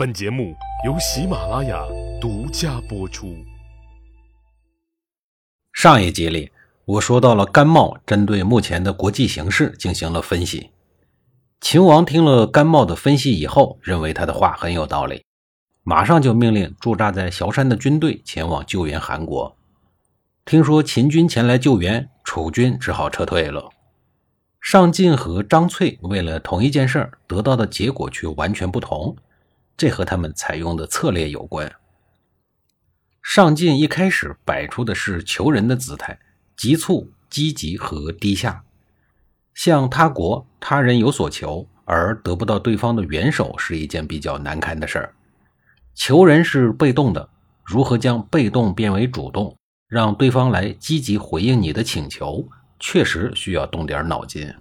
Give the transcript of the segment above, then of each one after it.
本节目由喜马拉雅独家播出。上一集里，我说到了甘茂针对目前的国际形势进行了分析。秦王听了甘茂的分析以后，认为他的话很有道理，马上就命令驻扎在崤山的军队前往救援韩国。听说秦军前来救援，楚军只好撤退了。上进和张翠为了同一件事儿得到的结果却完全不同，这和他们采用的策略有关。上进一开始摆出的是求人的姿态，急促、积极和低下，向他国他人有所求而得不到对方的援手是一件比较难堪的事儿。求人是被动的，如何将被动变为主动，让对方来积极回应你的请求？确实需要动点脑筋。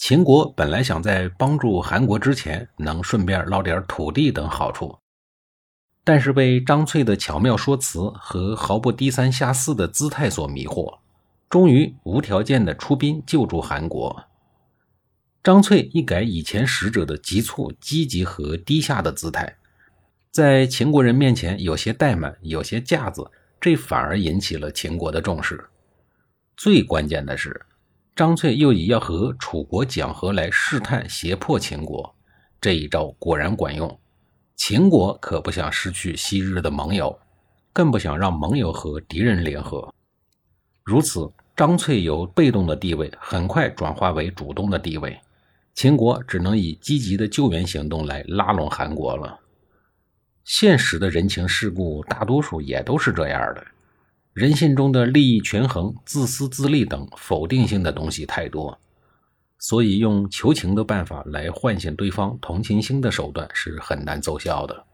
秦国本来想在帮助韩国之前，能顺便捞点土地等好处，但是被张翠的巧妙说辞和毫不低三下四的姿态所迷惑，终于无条件的出兵救助韩国。张翠一改以前使者的急促、积极和低下的姿态，在秦国人面前有些怠慢，有些架子，这反而引起了秦国的重视。最关键的是，张翠又以要和楚国讲和来试探胁迫秦国，这一招果然管用。秦国可不想失去昔日的盟友，更不想让盟友和敌人联合。如此，张翠由被动的地位很快转化为主动的地位，秦国只能以积极的救援行动来拉拢韩国了。现实的人情世故，大多数也都是这样的。人性中的利益权衡、自私自利等否定性的东西太多，所以用求情的办法来唤醒对方同情心的手段是很难奏效的。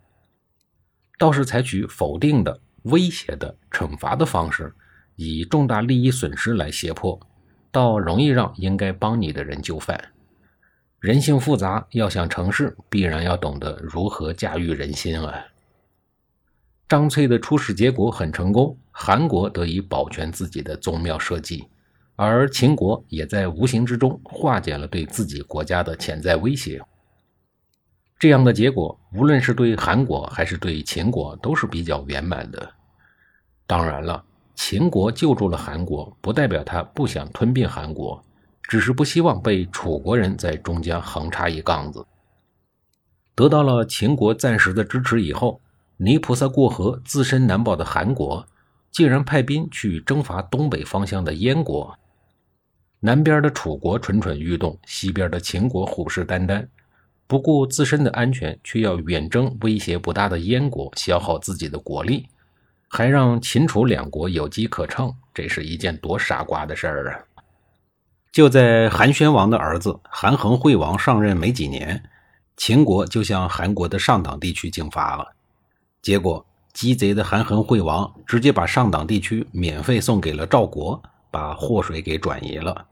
倒是采取否定的、威胁的、惩罚的方式，以重大利益损失来胁迫，倒容易让应该帮你的人就范。人性复杂，要想成事，必然要懂得如何驾驭人心啊。张翠的出使结果很成功，韩国得以保全自己的宗庙社稷，而秦国也在无形之中化解了对自己国家的潜在威胁。这样的结果，无论是对韩国还是对秦国，都是比较圆满的。当然了，秦国救助了韩国，不代表他不想吞并韩国，只是不希望被楚国人在中间横插一杠子。得到了秦国暂时的支持以后。泥菩萨过河，自身难保的韩国，竟然派兵去征伐东北方向的燕国。南边的楚国蠢蠢欲动，西边的秦国虎视眈眈，不顾自身的安全，却要远征威胁不大的燕国，消耗自己的国力，还让秦楚两国有机可乘，这是一件多傻瓜的事儿啊！就在韩宣王的儿子韩恒惠王上任没几年，秦国就向韩国的上党地区进发了。结果，鸡贼的韩恒惠王直接把上党地区免费送给了赵国，把祸水给转移了。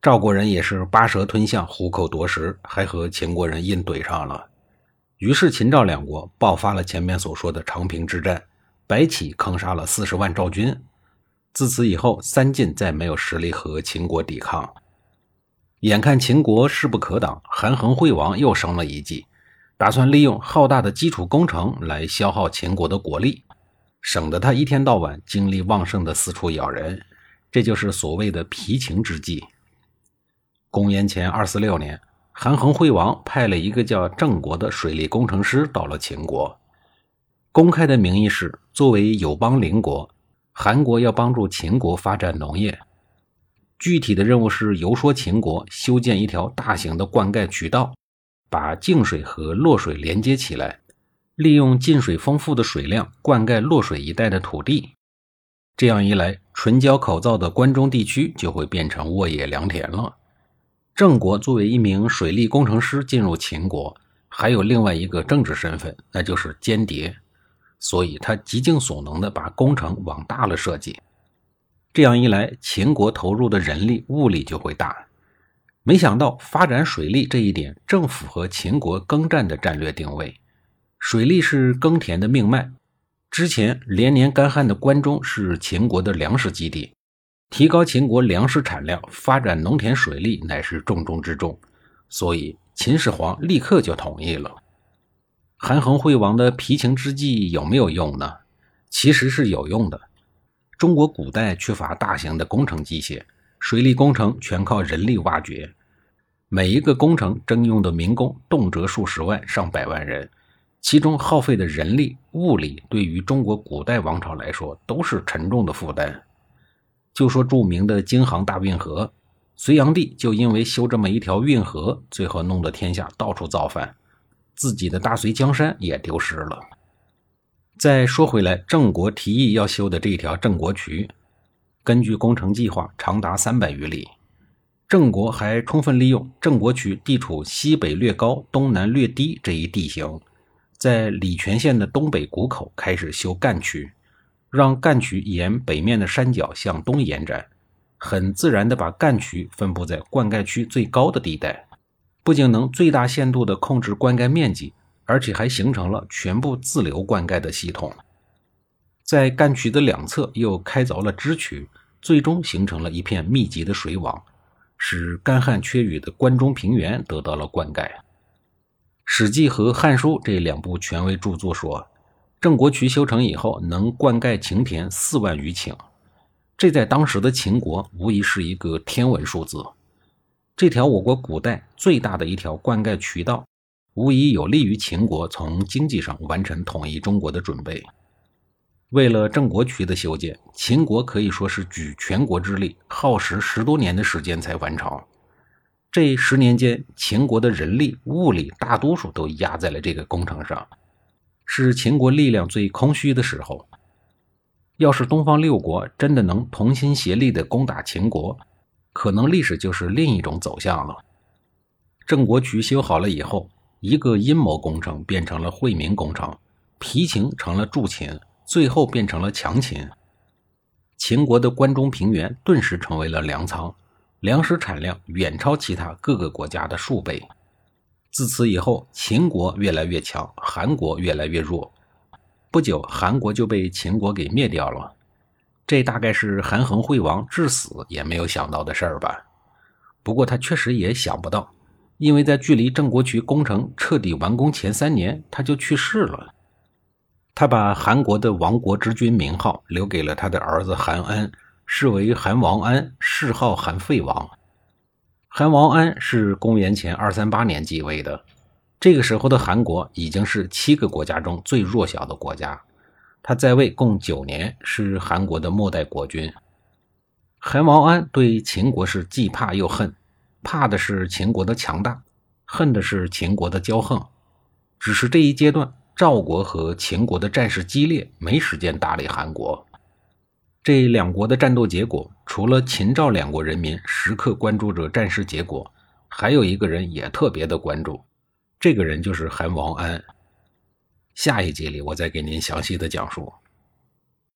赵国人也是八蛇吞象，虎口夺食，还和秦国人硬怼上了。于是秦赵两国爆发了前面所说的长平之战，白起坑杀了四十万赵军。自此以后，三晋再没有实力和秦国抵抗。眼看秦国势不可挡，韩恒惠王又生了一计。打算利用浩大的基础工程来消耗秦国的国力，省得他一天到晚精力旺盛的四处咬人，这就是所谓的皮情之计。公元前二四六年，韩恒惠王派了一个叫郑国的水利工程师到了秦国，公开的名义是作为友邦邻国，韩国要帮助秦国发展农业，具体的任务是游说秦国修建一条大型的灌溉渠道。把静水和洛水连接起来，利用进水丰富的水量灌溉洛水一带的土地。这样一来，唇焦口燥的关中地区就会变成沃野良田了。郑国作为一名水利工程师进入秦国，还有另外一个政治身份，那就是间谍。所以他极尽所能的把工程往大了设计。这样一来，秦国投入的人力物力就会大。没想到发展水利这一点正符合秦国耕战的战略定位。水利是耕田的命脉。之前连年干旱的关中是秦国的粮食基地，提高秦国粮食产量，发展农田水利乃是重中之重。所以秦始皇立刻就同意了。韩恒惠王的皮情之计有没有用呢？其实是有用的。中国古代缺乏大型的工程机械，水利工程全靠人力挖掘，每一个工程征用的民工动辄数十万、上百万人，其中耗费的人力、物力，对于中国古代王朝来说都是沉重的负担。就说著名的京杭大运河，隋炀帝就因为修这么一条运河，最后弄得天下到处造反，自己的大隋江山也丢失了。再说回来，郑国提议要修的这条郑国渠，根据工程计划，长达三百余里。郑国还充分利用郑国渠地处西北略高、东南略低这一地形，在礼泉县的东北谷口开始修干渠。让干渠沿北面的山脚向东延展，很自然地把干渠分布在灌溉区最高的地带，不仅能最大限度地控制灌溉面积，而且还形成了全部自流灌溉的系统。在干渠的两侧又开凿了支渠，最终形成了一片密集的水网，使干旱缺雨的关中平原得到了灌溉。《史记》和《汉书》这两部权威著作说。郑国渠修成以后，能灌溉秦田四万余顷，这在当时的秦国无疑是一个天文数字。这条我国古代最大的一条灌溉渠道，无疑有利于秦国从经济上完成统一中国的准备。为了郑国渠的修建，秦国可以说是举全国之力，耗时十多年的时间才完成。这十年间，秦国的人力物力大多数都压在了这个工程上。是秦国力量最空虚的时候。要是东方六国真的能同心协力地攻打秦国，可能历史就是另一种走向了。郑国渠修好了以后，一个阴谋工程变成了惠民工程，皮秦成了助秦，最后变成了强秦。秦国的关中平原顿时成为了粮仓，粮食产量远超其他各个国家的数倍。自此以后，秦国越来越强，韩国越来越弱。不久，韩国就被秦国给灭掉了。这大概是韩恒惠王至死也没有想到的事儿吧？不过他确实也想不到，因为在距离郑国渠工程彻底完工前三年，他就去世了。他把韩国的亡国之君名号留给了他的儿子韩安，是为韩王安，谥号韩废王。韩王安是公元前二三八年继位的，这个时候的韩国已经是七个国家中最弱小的国家。他在位共九年，是韩国的末代国君。韩王安对秦国是既怕又恨，怕的是秦国的强大，恨的是秦国的骄横。只是这一阶段，赵国和秦国的战事激烈，没时间打理韩国。这两国的战斗结果，除了秦赵两国人民时刻关注着战事结果，还有一个人也特别的关注，这个人就是韩王安。下一集里，我再给您详细的讲述。